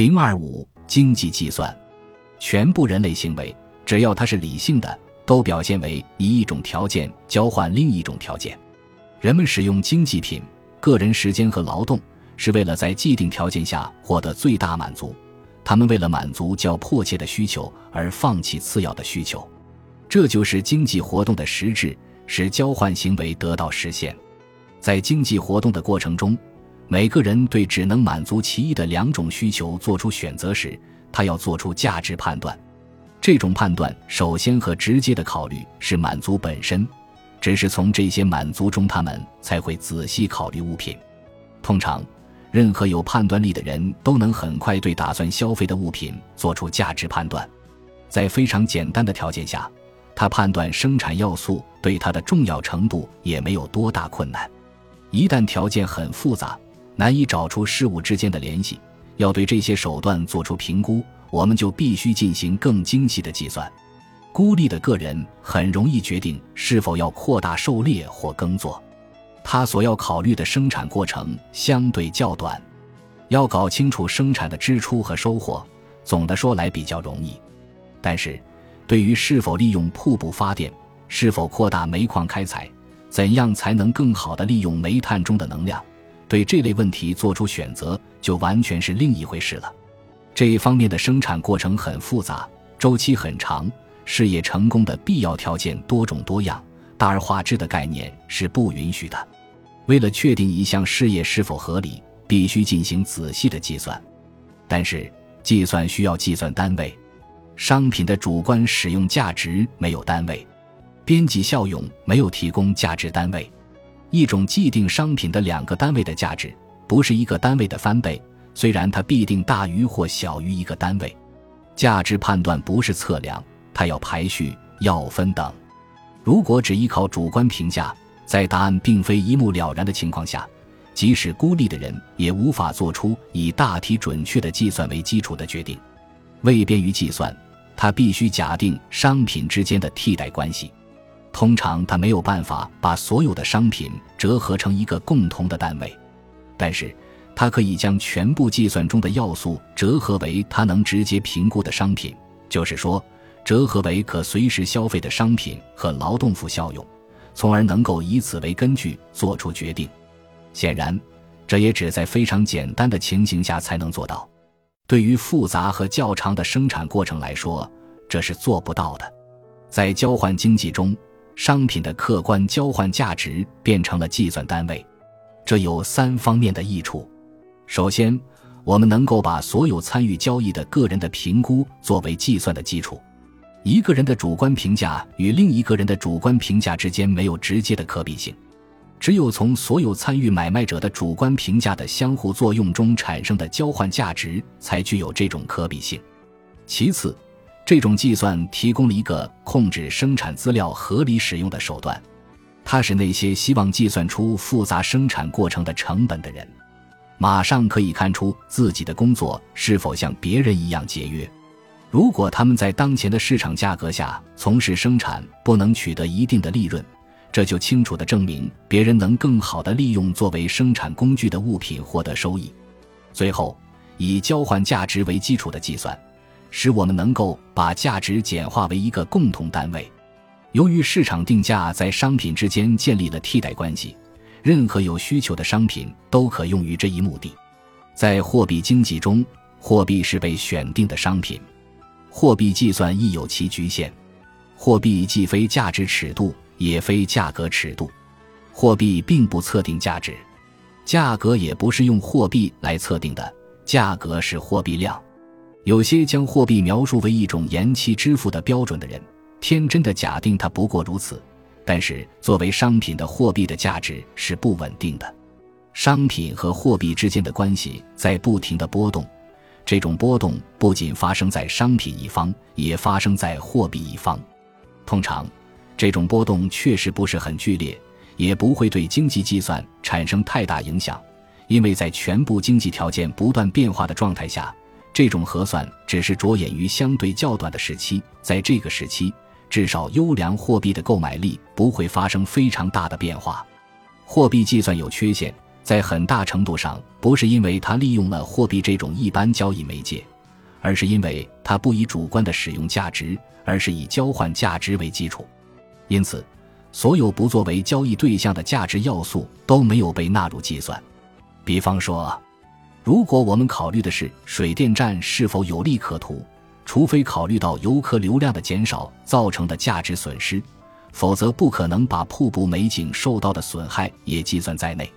零二五经济计算，全部人类行为，只要它是理性的，都表现为以一种条件交换另一种条件。人们使用经济品、个人时间和劳动，是为了在既定条件下获得最大满足。他们为了满足较迫切的需求而放弃次要的需求，这就是经济活动的实质，使交换行为得到实现。在经济活动的过程中，每个人对只能满足其一的两种需求做出选择时，他要做出价值判断。这种判断首先和直接的考虑是满足本身，只是从这些满足中，他们才会仔细考虑物品。通常，任何有判断力的人都能很快对打算消费的物品做出价值判断。在非常简单的条件下，他判断生产要素对它的重要程度也没有多大困难。一旦条件很复杂，难以找出事物之间的联系，要对这些手段做出评估，我们就必须进行更精细的计算。孤立的个人很容易决定是否要扩大狩猎或耕作，他所要考虑的生产过程相对较短。要搞清楚生产的支出和收获，总的说来比较容易。但是，对于是否利用瀑布发电，是否扩大煤矿开采，怎样才能更好地利用煤炭中的能量？对这类问题做出选择，就完全是另一回事了。这一方面的生产过程很复杂，周期很长，事业成功的必要条件多种多样，大而化之的概念是不允许的。为了确定一项事业是否合理，必须进行仔细的计算。但是，计算需要计算单位，商品的主观使用价值没有单位，边际效用没有提供价值单位。一种既定商品的两个单位的价值，不是一个单位的翻倍，虽然它必定大于或小于一个单位。价值判断不是测量，它要排序，要分等。如果只依靠主观评价，在答案并非一目了然的情况下，即使孤立的人也无法做出以大体准确的计算为基础的决定。为便于计算，他必须假定商品之间的替代关系。通常他没有办法把所有的商品折合成一个共同的单位，但是他可以将全部计算中的要素折合为他能直接评估的商品，就是说，折合为可随时消费的商品和劳动副效用，从而能够以此为根据做出决定。显然，这也只在非常简单的情形下才能做到。对于复杂和较长的生产过程来说，这是做不到的。在交换经济中。商品的客观交换价值变成了计算单位，这有三方面的益处。首先，我们能够把所有参与交易的个人的评估作为计算的基础。一个人的主观评价与另一个人的主观评价之间没有直接的可比性，只有从所有参与买卖者的主观评价的相互作用中产生的交换价值才具有这种可比性。其次，这种计算提供了一个控制生产资料合理使用的手段，它使那些希望计算出复杂生产过程的成本的人，马上可以看出自己的工作是否像别人一样节约。如果他们在当前的市场价格下从事生产不能取得一定的利润，这就清楚地证明别人能更好地利用作为生产工具的物品获得收益。最后，以交换价值为基础的计算。使我们能够把价值简化为一个共同单位。由于市场定价在商品之间建立了替代关系，任何有需求的商品都可用于这一目的。在货币经济中，货币是被选定的商品，货币计算亦有其局限。货币既非价值尺度，也非价格尺度。货币并不测定价值，价格也不是用货币来测定的，价格是货币量。有些将货币描述为一种延期支付的标准的人，天真的假定它不过如此。但是，作为商品的货币的价值是不稳定的，商品和货币之间的关系在不停的波动。这种波动不仅发生在商品一方，也发生在货币一方。通常，这种波动确实不是很剧烈，也不会对经济计算产生太大影响，因为在全部经济条件不断变化的状态下。这种核算只是着眼于相对较短的时期，在这个时期，至少优良货币的购买力不会发生非常大的变化。货币计算有缺陷，在很大程度上不是因为它利用了货币这种一般交易媒介，而是因为它不以主观的使用价值，而是以交换价值为基础。因此，所有不作为交易对象的价值要素都没有被纳入计算。比方说，如果我们考虑的是水电站是否有利可图，除非考虑到游客流量的减少造成的价值损失，否则不可能把瀑布美景受到的损害也计算在内。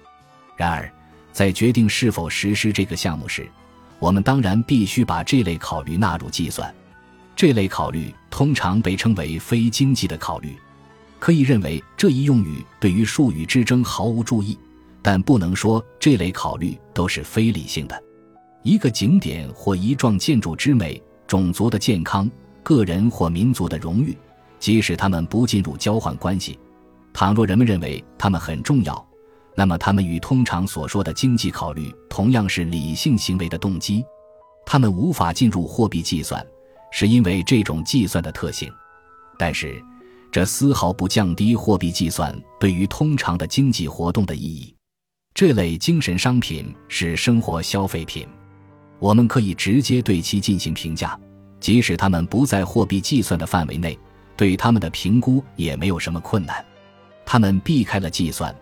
然而，在决定是否实施这个项目时，我们当然必须把这类考虑纳入计算。这类考虑通常被称为非经济的考虑。可以认为这一用语对于术语之争毫无注意，但不能说这类考虑都是非理性的。一个景点或一幢建筑之美、种族的健康、个人或民族的荣誉，即使他们不进入交换关系，倘若人们认为他们很重要，那么他们与通常所说的经济考虑同样是理性行为的动机。他们无法进入货币计算，是因为这种计算的特性。但是。这丝毫不降低货币计算对于通常的经济活动的意义。这类精神商品是生活消费品，我们可以直接对其进行评价，即使它们不在货币计算的范围内，对它们的评估也没有什么困难。他们避开了计算，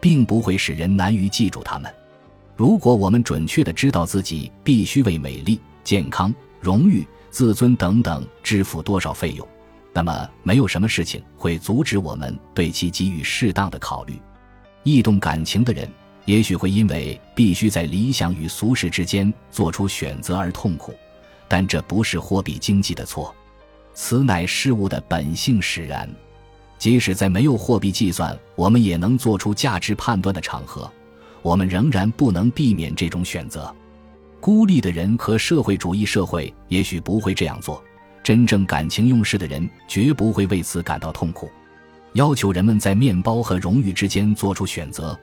并不会使人难于记住他们。如果我们准确地知道自己必须为美丽、健康、荣誉、自尊等等支付多少费用。那么，没有什么事情会阻止我们对其给予适当的考虑。易动感情的人，也许会因为必须在理想与俗世之间做出选择而痛苦，但这不是货币经济的错，此乃事物的本性使然。即使在没有货币计算，我们也能做出价值判断的场合，我们仍然不能避免这种选择。孤立的人和社会主义社会也许不会这样做。真正感情用事的人绝不会为此感到痛苦。要求人们在面包和荣誉之间做出选择，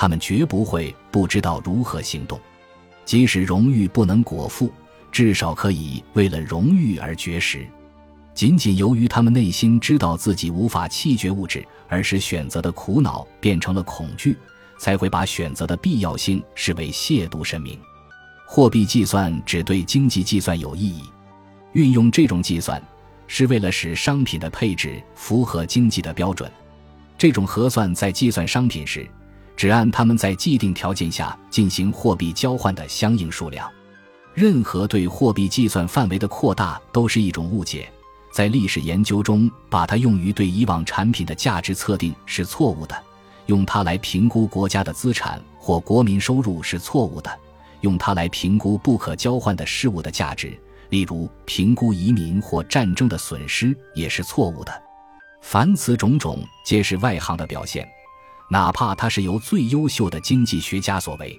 他们绝不会不知道如何行动。即使荣誉不能果腹，至少可以为了荣誉而绝食。仅仅由于他们内心知道自己无法弃绝物质，而使选择的苦恼变成了恐惧，才会把选择的必要性视为亵渎神明。货币计算只对经济计算有意义。运用这种计算，是为了使商品的配置符合经济的标准。这种核算在计算商品时，只按他们在既定条件下进行货币交换的相应数量。任何对货币计算范围的扩大都是一种误解。在历史研究中，把它用于对以往产品的价值测定是错误的；用它来评估国家的资产或国民收入是错误的；用它来评估不可交换的事物的价值。例如，评估移民或战争的损失也是错误的。凡此种种，皆是外行的表现，哪怕它是由最优秀的经济学家所为。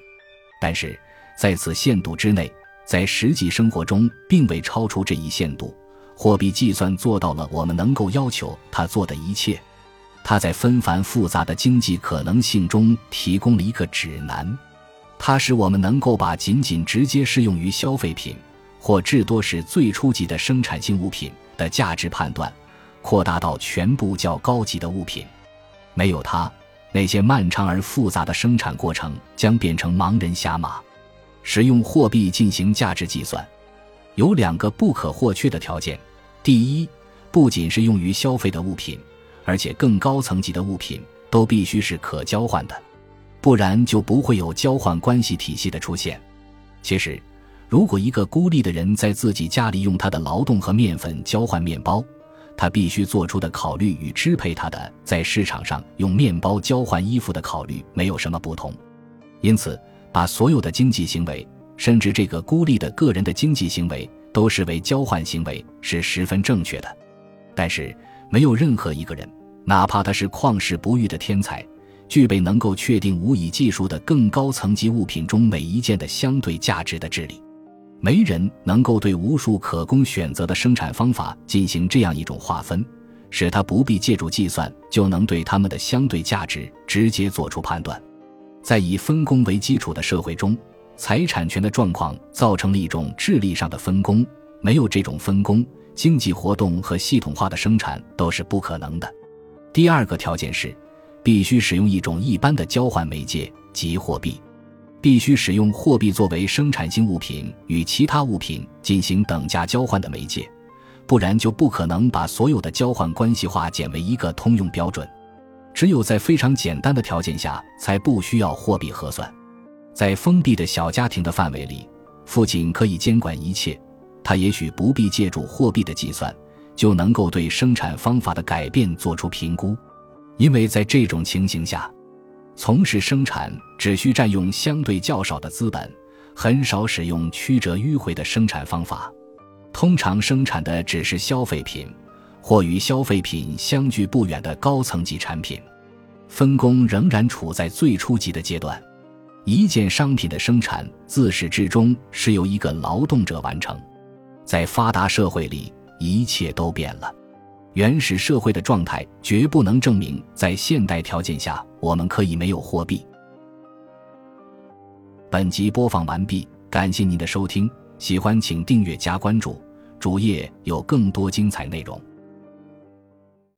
但是，在此限度之内，在实际生活中并未超出这一限度。货币计算做到了我们能够要求它做的一切。它在纷繁复杂的经济可能性中提供了一个指南，它使我们能够把仅仅直接适用于消费品。或至多是最初级的生产性物品的价值判断，扩大到全部较高级的物品。没有它，那些漫长而复杂的生产过程将变成盲人瞎马。使用货币进行价值计算，有两个不可或缺的条件：第一，不仅是用于消费的物品，而且更高层级的物品都必须是可交换的，不然就不会有交换关系体系的出现。其实。如果一个孤立的人在自己家里用他的劳动和面粉交换面包，他必须做出的考虑与支配他的在市场上用面包交换衣服的考虑没有什么不同。因此，把所有的经济行为，甚至这个孤立的个人的经济行为，都视为交换行为是十分正确的。但是，没有任何一个人，哪怕他是旷世不遇的天才，具备能够确定无以计数的更高层级物品中每一件的相对价值的智力。没人能够对无数可供选择的生产方法进行这样一种划分，使他不必借助计算就能对它们的相对价值直接做出判断。在以分工为基础的社会中，财产权的状况造成了一种智力上的分工。没有这种分工，经济活动和系统化的生产都是不可能的。第二个条件是，必须使用一种一般的交换媒介，即货币。必须使用货币作为生产性物品与其他物品进行等价交换的媒介，不然就不可能把所有的交换关系化简为一个通用标准。只有在非常简单的条件下，才不需要货币核算。在封闭的小家庭的范围里，父亲可以监管一切，他也许不必借助货币的计算，就能够对生产方法的改变做出评估，因为在这种情形下。从事生产只需占用相对较少的资本，很少使用曲折迂回的生产方法。通常生产的只是消费品，或与消费品相距不远的高层级产品。分工仍然处在最初级的阶段。一件商品的生产自始至终是由一个劳动者完成。在发达社会里，一切都变了。原始社会的状态绝不能证明，在现代条件下我们可以没有货币。本集播放完毕，感谢您的收听，喜欢请订阅加关注，主页有更多精彩内容。